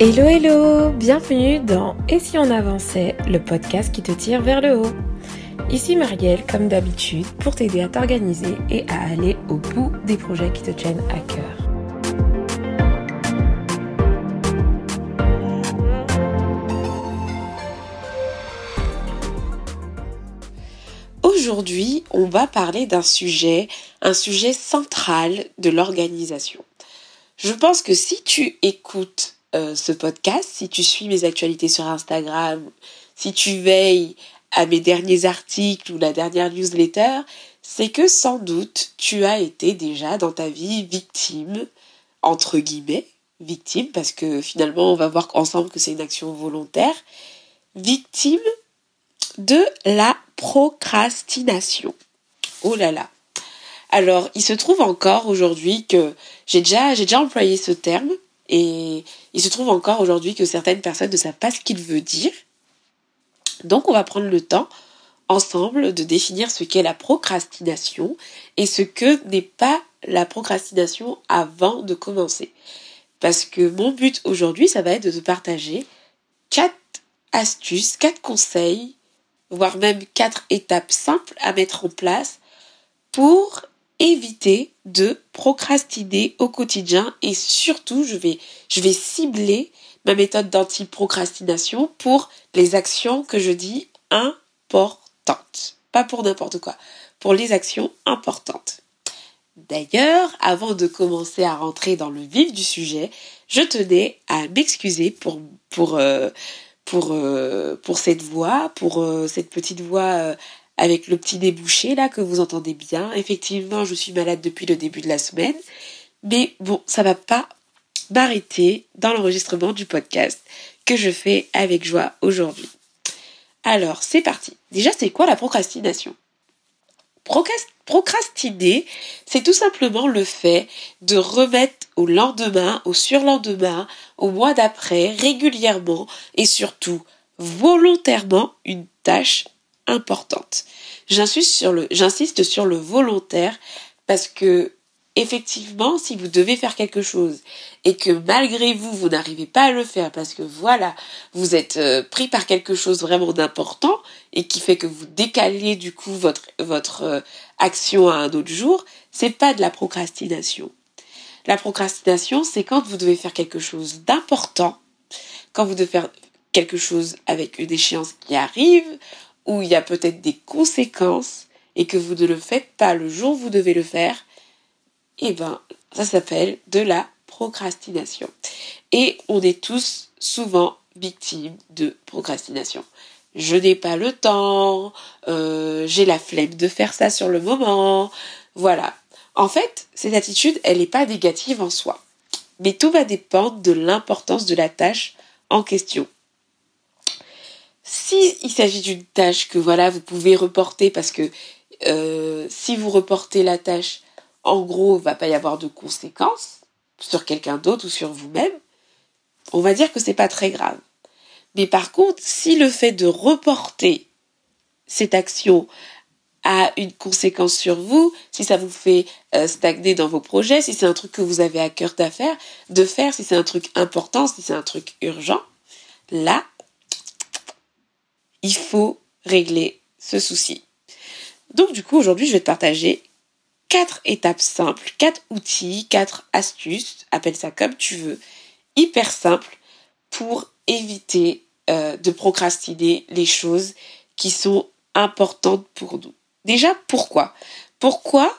Hello hello, bienvenue dans Et si on avançait, le podcast qui te tire vers le haut. Ici Marielle, comme d'habitude, pour t'aider à t'organiser et à aller au bout des projets qui te tiennent à cœur. Aujourd'hui, on va parler d'un sujet, un sujet central de l'organisation. Je pense que si tu écoutes euh, ce podcast, si tu suis mes actualités sur Instagram, si tu veilles à mes derniers articles ou la dernière newsletter, c'est que sans doute tu as été déjà dans ta vie victime, entre guillemets, victime, parce que finalement on va voir ensemble que c'est une action volontaire, victime de la procrastination. Oh là là. Alors, il se trouve encore aujourd'hui que j'ai déjà, j'ai déjà employé ce terme et il se trouve encore aujourd'hui que certaines personnes ne savent pas ce qu'il veut dire. Donc on va prendre le temps ensemble de définir ce qu'est la procrastination et ce que n'est pas la procrastination avant de commencer. Parce que mon but aujourd'hui, ça va être de te partager quatre astuces, quatre conseils, voire même quatre étapes simples à mettre en place pour éviter de procrastiner au quotidien et surtout je vais, je vais cibler ma méthode d'anti-procrastination pour les actions que je dis importantes. Pas pour n'importe quoi, pour les actions importantes. D'ailleurs, avant de commencer à rentrer dans le vif du sujet, je tenais à m'excuser pour, pour, euh, pour, euh, pour cette voix, pour euh, cette petite voix avec le petit débouché là que vous entendez bien. Effectivement, je suis malade depuis le début de la semaine, mais bon, ça va pas m'arrêter dans l'enregistrement du podcast que je fais avec joie aujourd'hui. Alors, c'est parti. Déjà, c'est quoi la procrastination? Procrastiner, c'est tout simplement le fait de remettre au lendemain, au surlendemain, au mois d'après, régulièrement et surtout volontairement une tâche importante. J'insiste sur le, j'insiste sur le volontaire parce que effectivement, si vous devez faire quelque chose et que malgré vous, vous n'arrivez pas à le faire parce que voilà, vous êtes euh, pris par quelque chose vraiment d'important et qui fait que vous décalez du coup votre, votre euh, action à un autre jour, c'est pas de la procrastination. La procrastination, c'est quand vous devez faire quelque chose d'important, quand vous devez faire quelque chose avec une échéance qui arrive, où il y a peut-être des conséquences et que vous ne le faites pas le jour où vous devez le faire, eh ben, ça s'appelle de la procrastination. Et on est tous souvent victimes de procrastination. Je n'ai pas le temps, euh, j'ai la flemme de faire ça sur le moment. Voilà. En fait, cette attitude, elle n'est pas négative en soi. Mais tout va dépendre de l'importance de la tâche en question. Si il s'agit d'une tâche que voilà vous pouvez reporter parce que euh, si vous reportez la tâche, en gros, il va pas y avoir de conséquences sur quelqu'un d'autre ou sur vous-même. On va dire que c'est pas très grave. Mais par contre, si le fait de reporter cette action a une conséquence sur vous, si ça vous fait euh, stagner dans vos projets, si c'est un truc que vous avez à cœur d'affaire, de faire, si c'est un truc important, si c'est un truc urgent, là, il faut régler ce souci. Donc du coup, aujourd'hui, je vais te partager quatre étapes simples, quatre outils, quatre astuces, appelle ça comme tu veux, hyper simples pour éviter euh, de procrastiner les choses qui sont importantes pour nous. Déjà, pourquoi? Pourquoi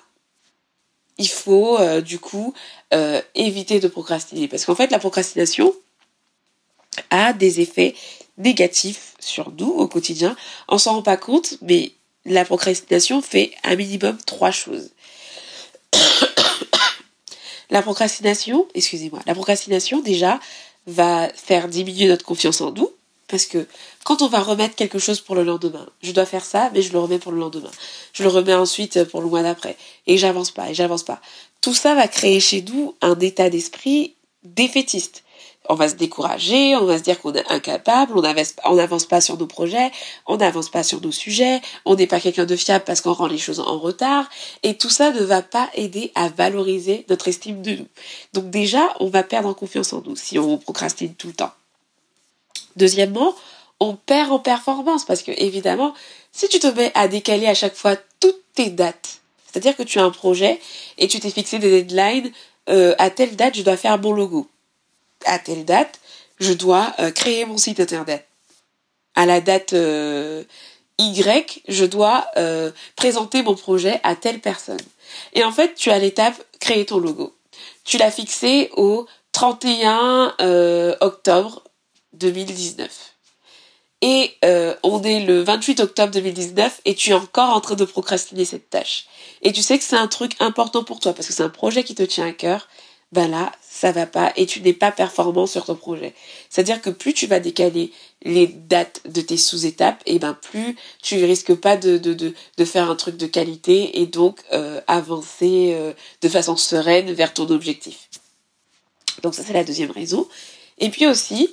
il faut euh, du coup euh, éviter de procrastiner? Parce qu'en fait, la procrastination a des effets négatif sur nous au quotidien. On s'en rend pas compte, mais la procrastination fait un minimum trois choses. la procrastination, excusez-moi, la procrastination déjà va faire diminuer notre confiance en nous. Parce que quand on va remettre quelque chose pour le lendemain, je dois faire ça, mais je le remets pour le lendemain. Je le remets ensuite pour le mois d'après. Et j'avance pas, et j'avance pas. Tout ça va créer chez nous un état d'esprit défaitiste on va se décourager, on va se dire qu'on est incapable, on n'avance pas sur nos projets, on n'avance pas sur nos sujets, on n'est pas quelqu'un de fiable parce qu'on rend les choses en retard, et tout ça ne va pas aider à valoriser notre estime de nous. Donc déjà, on va perdre en confiance en nous si on procrastine tout le temps. Deuxièmement, on perd en performance parce que évidemment, si tu te mets à décaler à chaque fois toutes tes dates, c'est-à-dire que tu as un projet et tu t'es fixé des deadlines, euh, à telle date je dois faire mon logo, à telle date je dois euh, créer mon site internet, à la date euh, Y je dois présenter mon projet à telle personne. Et en fait, tu as l'étape créer ton logo. Tu l'as fixé au 31 octobre 2019 et euh, on est le 28 octobre 2019 et tu es encore en train de procrastiner cette tâche. Et tu sais que c'est un truc important pour toi parce que c'est un projet qui te tient à cœur. Ben là, ça va pas et tu n'es pas performant sur ton projet. C'est-à-dire que plus tu vas décaler les dates de tes sous-étapes, et ben plus tu risques pas de, de, de, de faire un truc de qualité et donc euh, avancer euh, de façon sereine vers ton objectif. Donc ça c'est la deuxième raison. Et puis aussi,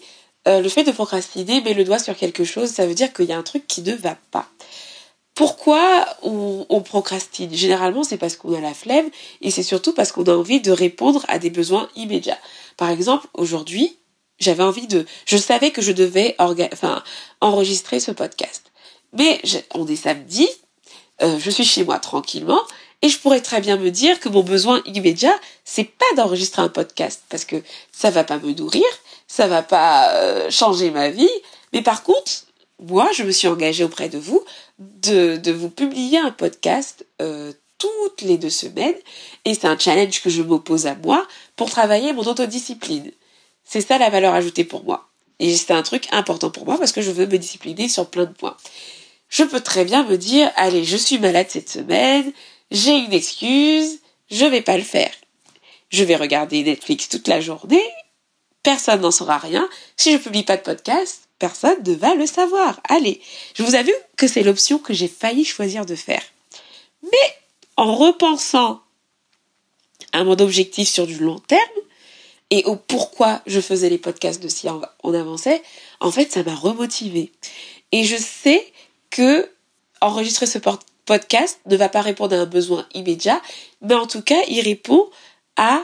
euh, le fait de procrastiner met le doigt sur quelque chose, ça veut dire qu'il y a un truc qui ne va pas. Pourquoi on, procrastine? Généralement, c'est parce qu'on a la flemme et c'est surtout parce qu'on a envie de répondre à des besoins immédiats. Par exemple, aujourd'hui, j'avais envie de... Je savais que je devais enfin, enregistrer ce podcast. Mais on est samedi, euh, je suis chez moi tranquillement et je pourrais très bien me dire que mon besoin immédiat, c'est pas d'enregistrer un podcast parce que ça va pas me nourrir, ça va pas euh, changer ma vie. Mais par contre, moi, je me suis engagée auprès de vous de, vous publier un podcast euh, toutes les deux semaines. Et c'est un challenge que je m'oppose à moi pour travailler mon autodiscipline. C'est ça la valeur ajoutée pour moi. Et c'est un truc important pour moi parce que je veux me discipliner sur plein de points. Je peux très bien me dire, allez, je suis malade cette semaine, j'ai une excuse, je vais pas le faire. Je vais regarder Netflix toute la journée personne n'en saura rien. Si je publie pas de podcast, personne ne va le savoir. Allez, je vous avoue que c'est l'option que j'ai failli choisir de faire. Mais en repensant à mon objectif sur du long terme et au pourquoi je faisais les podcasts de si on avançait, en fait, ça m'a remotivé. Et je sais que enregistrer ce podcast ne va pas répondre à un besoin immédiat, mais en tout cas, il répond à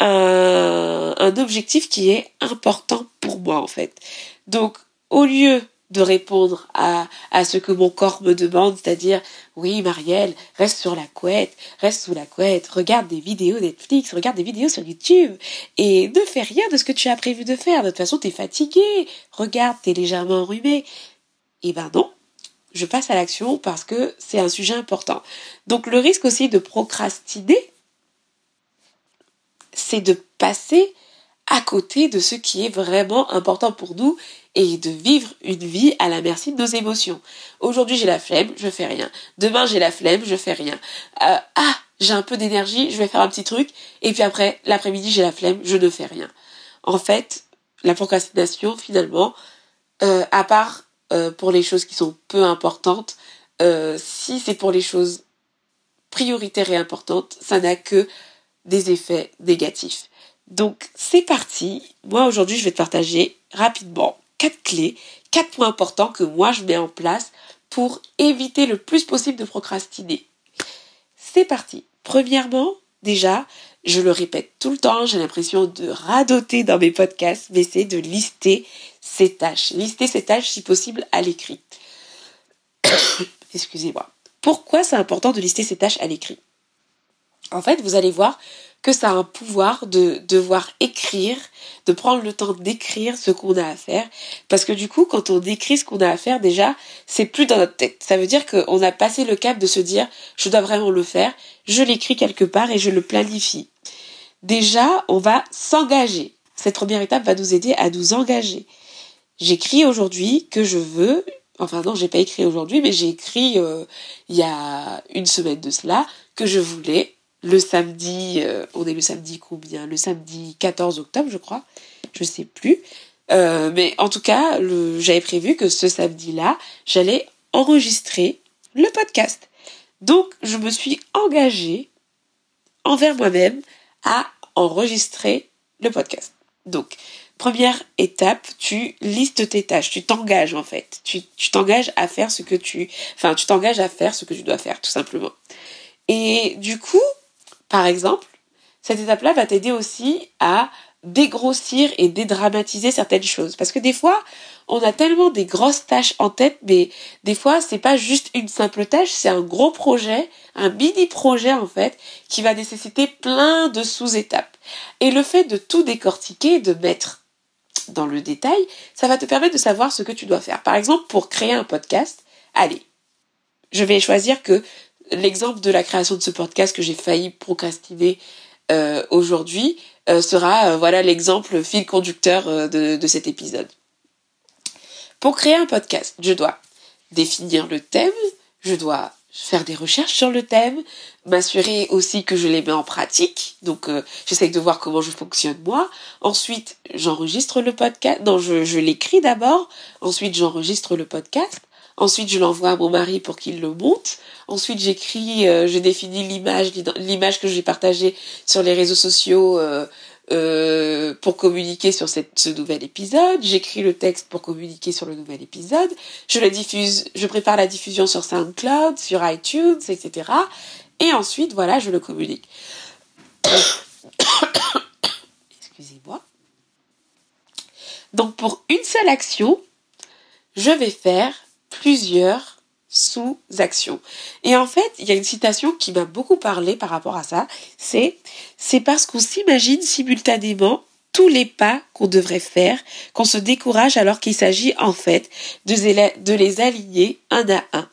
un objectif qui est important pour moi en fait. Donc au lieu de répondre à, ce que mon corps me demande, c'est-à-dire oui Marielle, reste sur la couette, reste sous la couette, regarde des vidéos Netflix, regarde des vidéos sur YouTube et ne fais rien de ce que tu as prévu de faire. De toute façon, t'es fatigué, regarde, t'es légèrement enrhumé. Eh ben non, je passe à l'action parce que c'est un sujet important. Donc le risque aussi de procrastiner, c'est de passer à côté de ce qui est vraiment important pour nous et de vivre une vie à la merci de nos émotions. Aujourd'hui j'ai la flemme, je fais rien. Demain j'ai la flemme, je fais rien. Euh, ah, j'ai un peu d'énergie, je vais faire un petit truc. Et puis après, l'après-midi j'ai la flemme, je ne fais rien. En fait, la procrastination finalement, euh, à part euh, pour les choses qui sont peu importantes, si c'est pour les choses prioritaires et importantes, ça n'a que des effets négatifs. Donc c'est parti. Moi aujourd'hui je vais te partager rapidement quatre clés, quatre points importants que moi je mets en place pour éviter le plus possible de procrastiner. C'est parti. Premièrement, déjà, je le répète tout le temps, j'ai l'impression de radoter dans mes podcasts, mais c'est de lister ses tâches. Lister ses tâches si possible à l'écrit. Excusez-moi. Pourquoi c'est important de lister ses tâches à l'écrit? En fait, vous allez voir que ça a un pouvoir de devoir écrire, de prendre le temps d'écrire ce qu'on a à faire. Parce que du coup, quand on écrit ce qu'on a à faire, déjà, c'est plus dans notre tête. Ça veut dire qu'on a passé le cap de se dire, je dois vraiment le faire, je l'écris quelque part et je le planifie. Déjà, on va s'engager. Cette première étape va nous aider à nous engager. J'écris aujourd'hui que je veux, enfin non, j'ai pas écrit aujourd'hui, mais j'ai écrit euh, il y a une semaine de cela que je voulais le samedi, euh, on est le samedi combien? Le samedi 14 octobre, je crois. Je sais plus. Euh, mais en tout cas, j'avais prévu que ce samedi-là, j'allais enregistrer le podcast. Donc, je me suis engagée envers moi-même à enregistrer le podcast. Donc, première étape, tu listes tes tâches, tu t'engages en fait. Tu t'engages à faire ce que tu... Enfin, tu t'engages à faire ce que tu dois faire, tout simplement. Et du coup, par exemple, cette étape-là va t'aider aussi à dégrossir et dédramatiser certaines choses. Parce que des fois, on a tellement des grosses tâches en tête, mais des fois, c'est pas juste une simple tâche, c'est un gros projet, un mini projet en fait, qui va nécessiter plein de sous-étapes. Et le fait de tout décortiquer, de mettre dans le détail, ça va te permettre de savoir ce que tu dois faire. Par exemple, pour créer un podcast, allez, je vais choisir que l'exemple de la création de ce podcast que j'ai failli procrastiner euh, aujourd'hui euh, sera euh, voilà l'exemple fil conducteur de, de cet épisode. Pour créer un podcast, je dois définir le thème, je dois faire des recherches sur le thème, m'assurer aussi que je les mets en pratique. Donc, euh, j'essaie de voir comment je fonctionne moi. Ensuite, j'enregistre le podcast. Non, je, je l'écris d'abord. Ensuite, j'enregistre le podcast. Ensuite, je l'envoie à mon mari pour qu'il le monte. Ensuite, j'écris, euh, je définis l'image, l'image que j'ai partagée sur les réseaux sociaux euh, euh, pour communiquer sur cette, ce nouvel épisode. J'écris le texte pour communiquer sur le nouvel épisode. Je le diffuse, je prépare la diffusion sur SoundCloud, sur iTunes, etc. Et ensuite, voilà, je le communique. Excusez-moi. Donc pour une seule action, je vais faire plusieurs sous-action. Et en fait, il y a une citation qui m'a beaucoup parlé par rapport à ça, c'est c'est parce qu'on s'imagine simultanément tous les pas qu'on devrait faire, qu'on se décourage alors qu'il s'agit en fait de, les aligner un à un.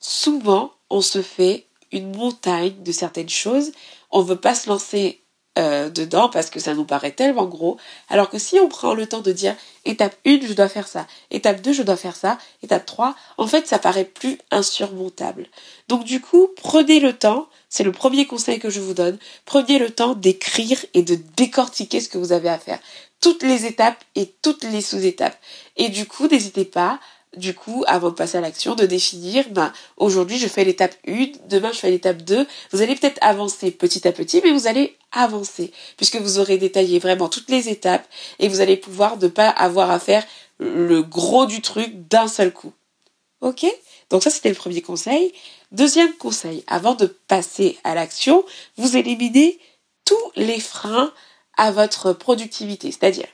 Souvent, on se fait une montagne de certaines choses, on veut pas se lancer euh, dedans parce que ça nous paraît tellement gros. Alors que si on prend le temps de dire étape 1, je dois faire ça, étape 2, je dois faire ça, étape 3, en fait, ça paraît plus insurmontable. Donc du coup, prenez le temps, c'est le premier conseil que je vous donne, prenez le temps d'écrire et de décortiquer ce que vous avez à faire. Toutes les étapes et toutes les sous-étapes. Et du coup, n'hésitez pas du coup, avant de passer à l'action, de définir, ben, aujourd'hui je fais l'étape 1, demain je fais l'étape 2. Vous allez peut-être avancer petit à petit, mais vous allez avancer, puisque vous aurez détaillé vraiment toutes les étapes et vous allez pouvoir ne pas avoir à faire le gros du truc d'un seul coup. Ok? Donc ça, c'était le premier conseil. Deuxième conseil, avant de passer à l'action, vous éliminez tous les freins à votre productivité, c'est-à-dire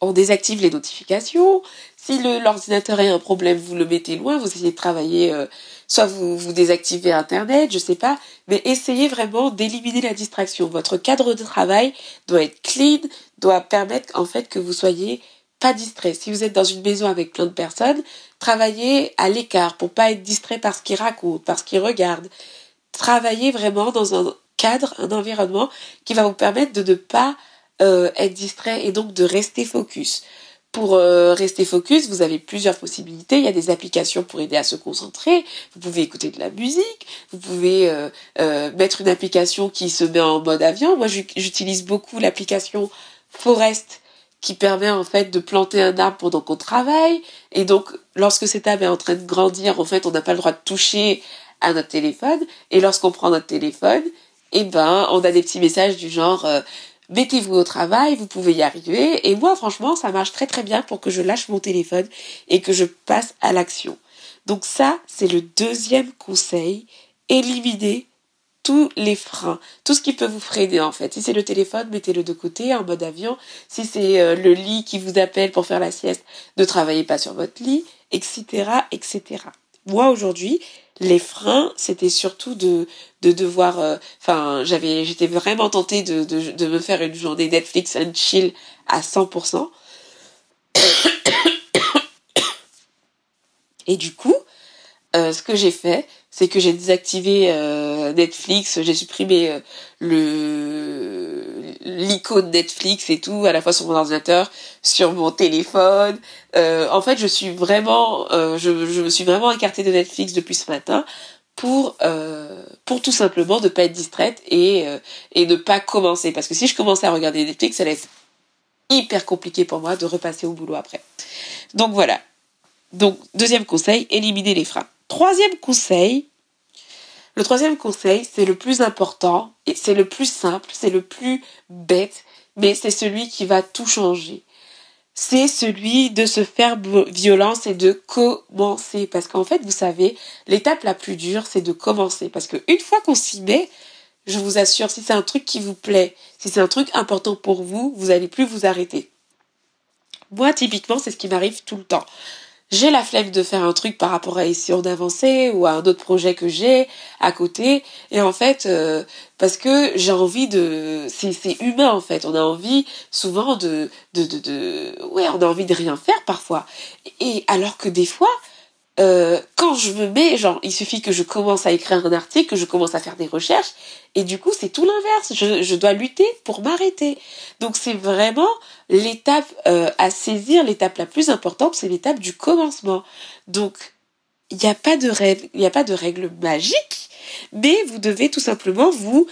on désactive les notifications, si l'ordinateur a un problème, vous le mettez loin, vous essayez de travailler, euh, soit vous, vous désactivez Internet, je sais pas, mais essayez vraiment d'éliminer la distraction. Votre cadre de travail doit être clean, doit permettre en fait que vous soyez pas distrait. Si vous êtes dans une maison avec plein de personnes, travaillez à l'écart pour pas être distrait par ce qu'ils racontent, par ce qu'ils regardent. Travaillez vraiment dans un cadre, un environnement qui va vous permettre de ne pas euh, être distrait et donc de rester focus. Pour euh, rester focus, vous avez plusieurs possibilités. Il y a des applications pour aider à se concentrer. Vous pouvez écouter de la musique. Vous pouvez euh, mettre une application qui se met en mode avion. Moi, j'utilise beaucoup l'application Forest qui permet en fait de planter un arbre pendant qu'on travaille. Et donc, lorsque cet arbre est en train de grandir, en fait, on n'a pas le droit de toucher à notre téléphone. Et lorsqu'on prend notre téléphone, eh ben, on a des petits messages du genre mettez-vous au travail, vous pouvez y arriver. Et moi, franchement, ça marche très très bien pour que je lâche mon téléphone et que je passe à l'action. Donc ça, c'est le deuxième conseil. Éliminer tous les freins, tout ce qui peut vous freiner en fait. Si c'est le téléphone, mettez-le de côté en mode avion. Si c'est euh, le lit qui vous appelle pour faire la sieste, ne travaillez pas sur votre lit, etc., etc. Moi aujourd'hui, les freins, c'était surtout de, de devoir, euh, enfin, j'avais, j'étais vraiment tentée de, me faire une journée Netflix and chill à 100%. Et du coup, euh, ce que j'ai fait, c'est que j'ai désactivé euh, Netflix, j'ai supprimé le l'icône Netflix et tout à la fois sur mon ordinateur, sur mon téléphone. Euh, en fait, je suis vraiment, je, je, me suis vraiment écartée de Netflix depuis ce matin pour pour tout simplement ne pas être distraite et et ne pas commencer parce que si je commençais à regarder Netflix, ça allait être hyper compliqué pour moi de repasser au boulot après. Donc voilà. Donc deuxième conseil, éliminer les freins. Troisième conseil, le troisième conseil, c'est le plus important et c'est le plus simple, c'est le plus bête, mais c'est celui qui va tout changer. C'est celui de se faire violence et de commencer. Parce qu'en fait, vous savez, l'étape la plus dure, c'est de commencer. Parce qu'une fois qu'on s'y met, je vous assure, si c'est un truc qui vous plaît, si c'est un truc important pour vous, vous n'allez plus vous arrêter. Moi, typiquement, c'est ce qui m'arrive tout le temps j'ai la flemme de faire un truc par rapport à Mission d'avancer ou à un autre projet que j'ai à côté. Et en fait euh, parce que j'ai envie de c'est humain en fait. On a envie souvent de de de, de ouais on a envie de rien faire parfois. Et alors que des fois euh, quand je me mets, genre, il suffit que je commence à écrire un article, que je commence à faire des recherches, et du coup, c'est tout l'inverse. Je, dois lutter pour m'arrêter. Donc, c'est vraiment l'étape euh, à saisir, l'étape la plus importante, c'est l'étape du commencement. Donc, il n'y a pas de règle, il n'y a pas de règle magique, mais vous devez tout simplement vous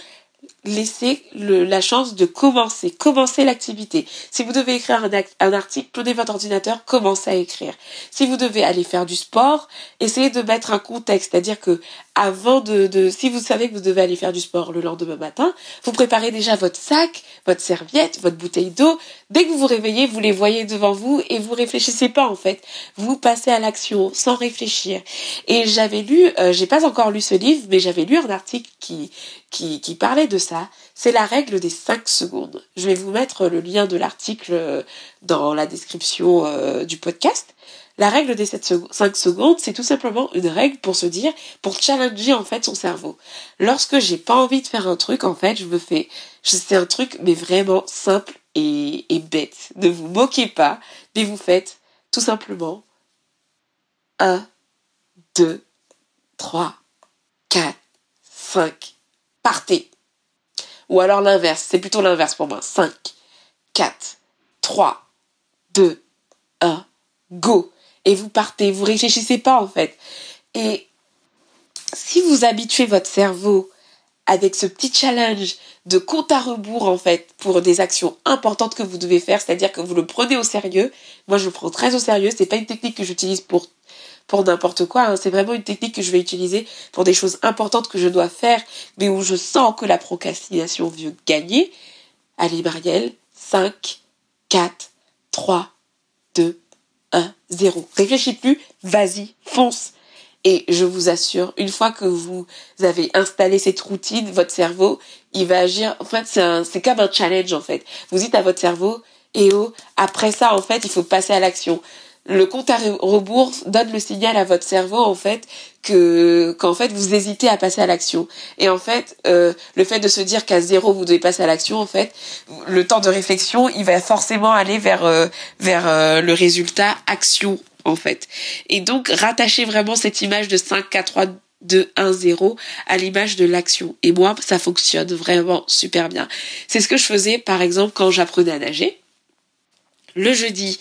laissez la chance de commencer, commencer l'activité. Si vous devez écrire un, article, prenez votre ordinateur, commencez à écrire. Si vous devez aller faire du sport, essayez de mettre un contexte, c'est-à-dire que avant de, de, si vous savez que vous devez aller faire du sport le lendemain matin, vous préparez déjà votre sac, votre serviette, votre bouteille d'eau. Dès que vous vous réveillez, vous les voyez devant vous et vous réfléchissez pas en fait. Vous passez à l'action sans réfléchir. Et j'avais lu, euh, j'ai pas encore lu ce livre, mais j'avais lu un article qui qui, qui parlait de ça. C'est la règle des 5 secondes. Je vais vous mettre le lien de l'article euh, dans la description euh, du podcast. La règle des 5 secondes, c'est tout simplement une règle pour se dire, pour challenger en fait son cerveau. Lorsque j'ai pas envie de faire un truc, en fait, je me fais, c'est un truc mais vraiment simple et, et bête. Ne vous moquez pas, mais vous faites tout simplement 1, 2, 3, 4, 5, partez. Ou alors l'inverse, c'est plutôt l'inverse pour moi. 5, 4, 3, 2, 1, go et vous partez, vous réfléchissez pas en fait. Et si vous habituez votre cerveau avec ce petit challenge de compte à rebours en fait pour des actions importantes que vous devez faire, c'est-à-dire que vous le prenez au sérieux. Moi, je le prends très au sérieux. C'est pas une technique que j'utilise pour n'importe quoi. Hein. C'est vraiment une technique que je vais utiliser pour des choses importantes que je dois faire, mais où je sens que la procrastination veut gagner. Allez, Marielle, 5, 4, 3, 2, 1, 0. Réfléchis plus, vas-y, fonce. Et je vous assure, une fois que vous avez installé cette routine, votre cerveau, il va agir. En fait, c'est comme un challenge, en fait. Vous dites à votre cerveau, et oh, après ça, en fait, il faut passer à l'action le compte à rebours donne le signal à votre cerveau en fait que qu'en fait vous hésitez à passer à l'action et en fait euh, le fait de se dire qu'à zéro vous devez passer à l'action en fait le temps de réflexion il va forcément aller vers euh, vers euh, le résultat action en fait. Et donc rattacher vraiment cette image de 5 4 3 2 1 0 à l'image de l'action. Et moi ça fonctionne vraiment super bien. C'est ce que je faisais par exemple quand j'apprenais à nager. Le jeudi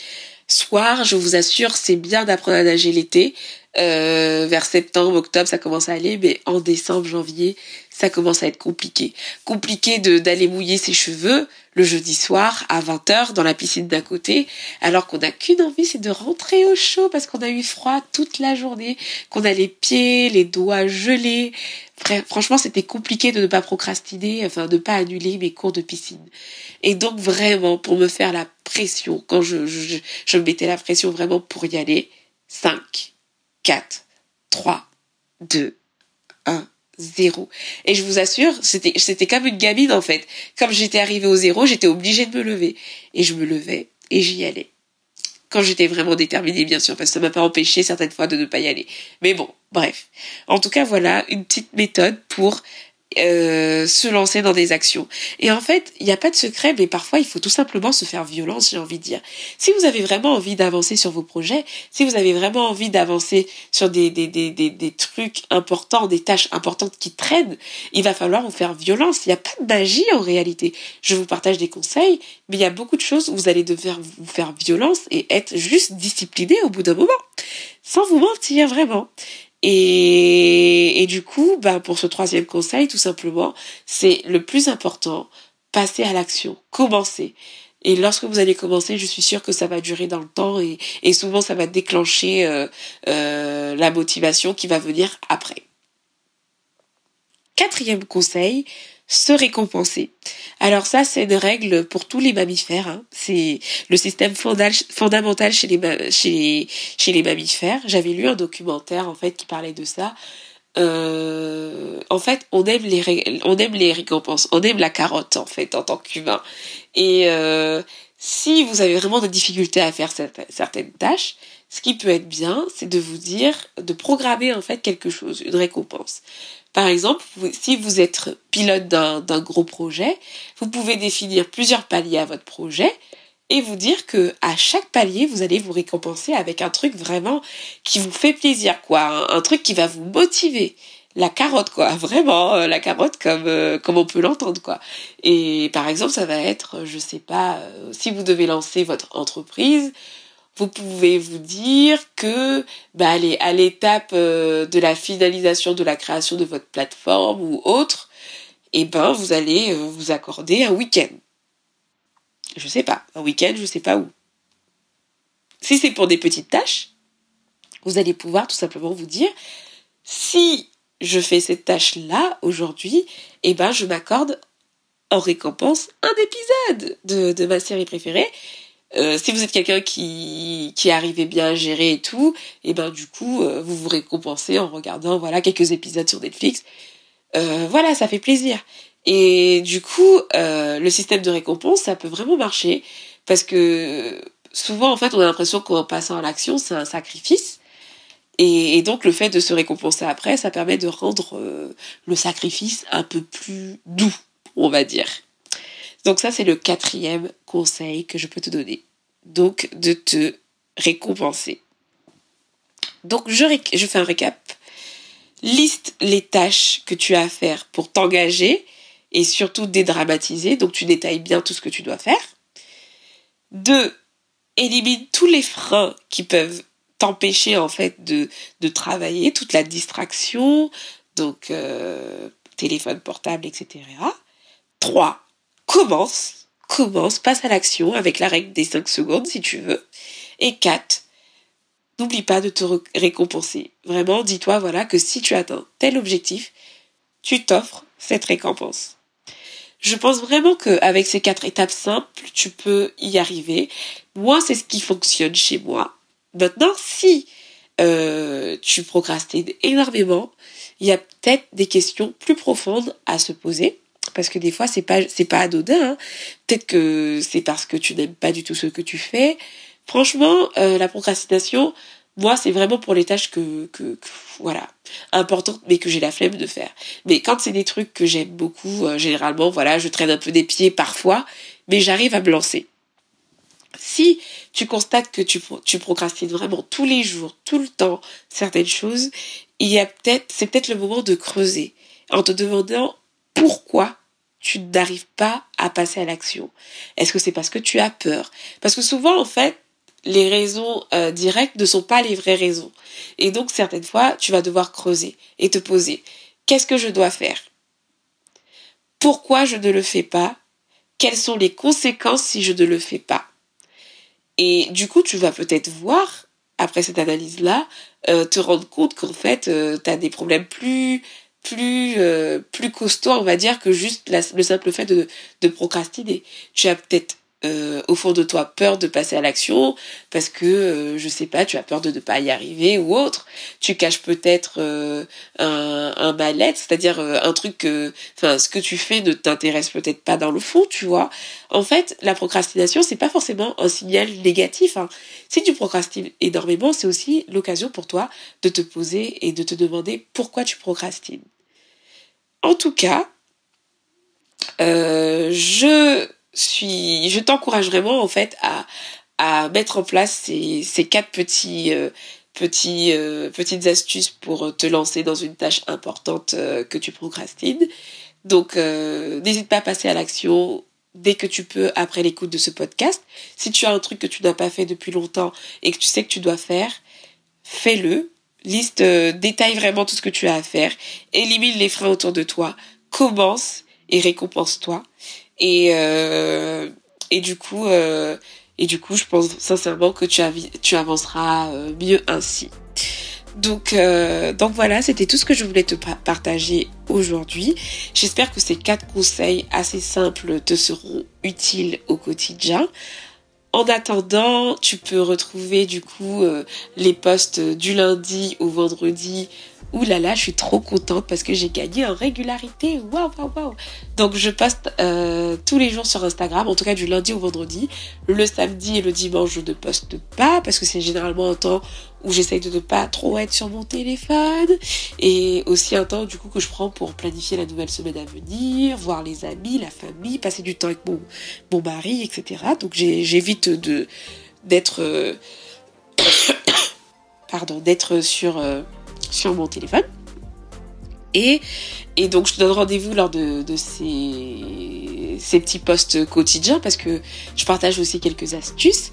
soir, je vous assure, c'est bien d'apprendre à nager l'été. Euh, vers septembre, octobre, ça commence à aller, mais en décembre, janvier, ça commence à être compliqué. Compliqué de d'aller mouiller ses cheveux le jeudi soir à 20h dans la piscine d'à côté, alors qu'on n'a qu'une envie, c'est de rentrer au chaud parce qu'on a eu froid toute la journée, qu'on a les pieds, les doigts gelés. Franchement, c'était compliqué de ne pas procrastiner, enfin de ne pas annuler mes cours de piscine. Et donc vraiment, pour me faire la pression, quand je, je, je mettais la pression vraiment pour y aller, 5, 4, 3, 2, 1, 0. Et je vous assure, c'était, comme une gamine en fait. Comme j'étais arrivée au zéro, j'étais obligée de me lever. Et je me levais et j'y allais. Quand j'étais vraiment déterminée, bien sûr, parce que ça m'a pas empêché certaines fois de ne pas y aller. Mais bon, bref. En tout cas, voilà une petite méthode pour euh, se lancer dans des actions. Et en fait, il n'y a pas de secret, mais parfois il faut tout simplement se faire violence, j'ai envie de dire. Si vous avez vraiment envie d'avancer sur vos projets, si vous avez vraiment envie d'avancer sur des, des, des, des, des trucs importants, des tâches importantes qui traînent, il va falloir vous faire violence. Il n'y a pas de magie en réalité. Je vous partage des conseils, mais il y a beaucoup de choses où vous allez devoir vous faire violence et être juste discipliné au bout d'un moment. Sans vous mentir, vraiment. Et, du coup, ben, pour ce troisième conseil, tout simplement, c'est le plus important, passer à l'action, commencer. Et lorsque vous allez commencer, je suis sûre que ça va durer dans le temps et, et souvent ça va déclencher euh, euh, la motivation qui va venir après. Quatrième conseil, se récompenser. Alors ça, c'est une règle pour tous les mammifères. Hein. C'est le système fondamental chez les, mammifères. J'avais lu un documentaire en fait qui parlait de ça. Euh, en fait, on aime les on aime les récompenses, on aime la carotte en fait en tant qu'humain. Et euh, si vous avez vraiment des difficultés à faire certaines tâches, ce qui peut être bien, c'est de vous dire, de programmer en fait quelque chose, une récompense. Par exemple, si vous êtes pilote d'un gros projet, vous pouvez définir plusieurs paliers à votre projet et vous dire que à chaque palier, vous allez vous récompenser avec un truc vraiment qui vous fait plaisir, quoi, un, truc qui va vous motiver. La carotte, quoi, vraiment euh, la carotte comme euh, comme on peut l'entendre, quoi. Et par exemple, ça va être, je sais pas, euh, si vous devez lancer votre entreprise, vous pouvez vous dire que bah, à l'étape euh, de la finalisation de la création de votre plateforme ou autre, eh ben vous allez euh, vous accorder un week-end. Je sais pas, un week-end, je sais pas où. Si c'est pour des petites tâches, vous allez pouvoir tout simplement vous dire si je fais cette tâche-là aujourd'hui, eh ben je m'accorde en récompense un épisode de, de ma série préférée euh, si vous êtes quelqu'un qui, qui arrivait bien à gérer et tout, et ben du coup, euh, vous vous récompensez en regardant voilà quelques épisodes sur Netflix. Euh, voilà, ça fait plaisir. Et du coup, le système de récompense, ça peut vraiment marcher parce que souvent, en fait, on a l'impression qu'en passant à l'action, c'est un sacrifice. Et, et, donc, le fait de se récompenser après, ça permet de rendre le sacrifice un peu plus doux, on va dire. Donc ça, c'est le quatrième conseil que je peux te donner. Donc, de te récompenser. Donc, je, fais un récap. Liste les tâches que tu as à faire pour t'engager et surtout dédramatiser. Donc, tu détailles bien tout ce que tu dois faire. Deux, élimine tous les freins qui peuvent t'empêcher en fait de, de travailler, toute la distraction, donc euh, téléphone portable, etc. Trois, commence, commence, passe à l'action avec la règle des 5 secondes si tu veux. Et 4, n'oublie pas de te récompenser. Vraiment, dis-toi voilà que si tu atteins tel objectif, tu t'offres cette récompense. Je pense vraiment qu'avec ces quatre étapes simples, tu peux y arriver. Moi, c'est ce qui fonctionne chez moi. Maintenant, si euh, tu procrastines énormément, il y a peut-être des questions plus profondes à se poser parce que des fois c'est pas c'est pas anodin. Hein. Peut-être que c'est parce que tu n'aimes pas du tout ce que tu fais. Franchement, euh, la procrastination, moi c'est vraiment pour les tâches que, que, voilà importantes mais que j'ai la flemme de faire. Mais quand c'est des trucs que j'aime beaucoup, euh, généralement voilà je traîne un peu des pieds parfois, mais j'arrive à me lancer. Si tu constates que tu, tu procrastines vraiment tous les jours, tout le temps, certaines choses, il y a peut-être, c'est peut-être le moment de creuser en te demandant pourquoi tu n'arrives pas à passer à l'action Est-ce que c'est parce que tu as peur? Parce que souvent, en fait, les raisons euh, directes ne sont pas les vraies raisons. Et donc, certaines fois, tu vas devoir creuser et te poser. Qu'est-ce que je dois faire? Pourquoi je ne le fais pas? Quelles sont les conséquences si je ne le fais pas? Et du coup, tu vas peut-être voir, après cette analyse-là, euh, te rendre compte qu'en fait, euh, tu as des problèmes plus plus euh, plus costaud on va dire que juste le simple fait de, de procrastiner. Tu as peut-être euh, au fond de toi peur de passer à l'action parce que euh, je sais pas tu as peur de ne pas y arriver ou autre. Tu caches peut-être un, un mal-être c'est-à-dire un truc que enfin ce que tu fais ne t'intéresse peut-être pas dans le fond tu vois. En fait la procrastination c'est pas forcément un signal négatif hein. si tu procrastines énormément c'est aussi l'occasion pour toi de te poser et de te demander pourquoi tu procrastines. En tout cas, euh, je je t'encourage vraiment en fait à, à mettre en place ces, ces quatre petits, euh, petits, euh, petites astuces pour te lancer dans une tâche importante que tu procrastines. Donc, n'hésite pas à passer à l'action dès que tu peux après l'écoute de ce podcast. Si tu as un truc que tu n'as pas fait depuis longtemps et que tu sais que tu dois faire, fais-le liste, euh, détaille vraiment tout ce que tu as à faire, élimine les freins autour de toi, commence et récompense-toi. Et, euh, et du coup, euh, et du coup, je pense sincèrement que tu, avanceras mieux ainsi. Donc, euh, donc voilà, c'était tout ce que je voulais te partager aujourd'hui. J'espère que ces quatre conseils assez simples te seront utiles au quotidien. En attendant, tu peux retrouver du coup euh, les posts du lundi au vendredi Ouh là là, je suis trop contente parce que j'ai gagné en régularité. Waouh, waouh, waouh. Donc je poste euh, tous les jours sur Instagram, en tout cas du lundi au vendredi. Le samedi et le dimanche, je ne poste pas parce que c'est généralement un temps où j'essaye de ne pas trop être sur mon téléphone. Et aussi un temps du coup que je prends pour planifier la nouvelle semaine à venir, voir les amis, la famille, passer du temps avec mon, mon mari, etc. Donc j'évite d'être... Euh, pardon, d'être sur... Euh, sur mon téléphone. Et, et donc je te donne rendez-vous lors de, ces, ces, petits posts quotidiens parce que je partage aussi quelques astuces.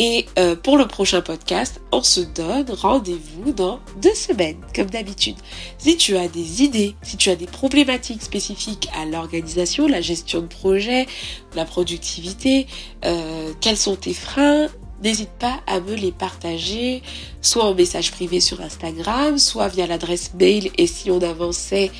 Et euh, pour le prochain podcast, on se donne rendez-vous dans deux semaines, comme d'habitude. Si tu as des idées, si tu as des problématiques spécifiques à l'organisation, la gestion de projet, la productivité, euh, quels sont tes freins, n'hésite pas à me les partager, soit en message privé sur Instagram, soit via l'adresse mail et si on avançait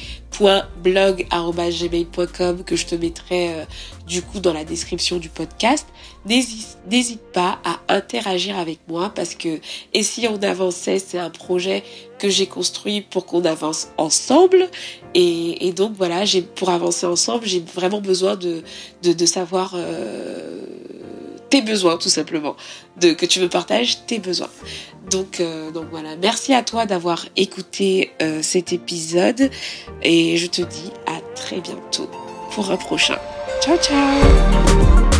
.blog.gmail.com que je te mettrai euh, du coup dans la description du podcast. N'hésite pas à interagir avec moi parce que et si on avançait, c'est un projet que j'ai construit pour qu'on avance ensemble et, donc voilà, j'ai pour avancer ensemble, j'ai vraiment besoin de de, savoir euh, tes besoins tout simplement, de que tu me partages tes besoins. Donc, euh, donc voilà, merci à toi d'avoir écouté euh, cet épisode et je te dis à très bientôt pour un prochain. Ciao ciao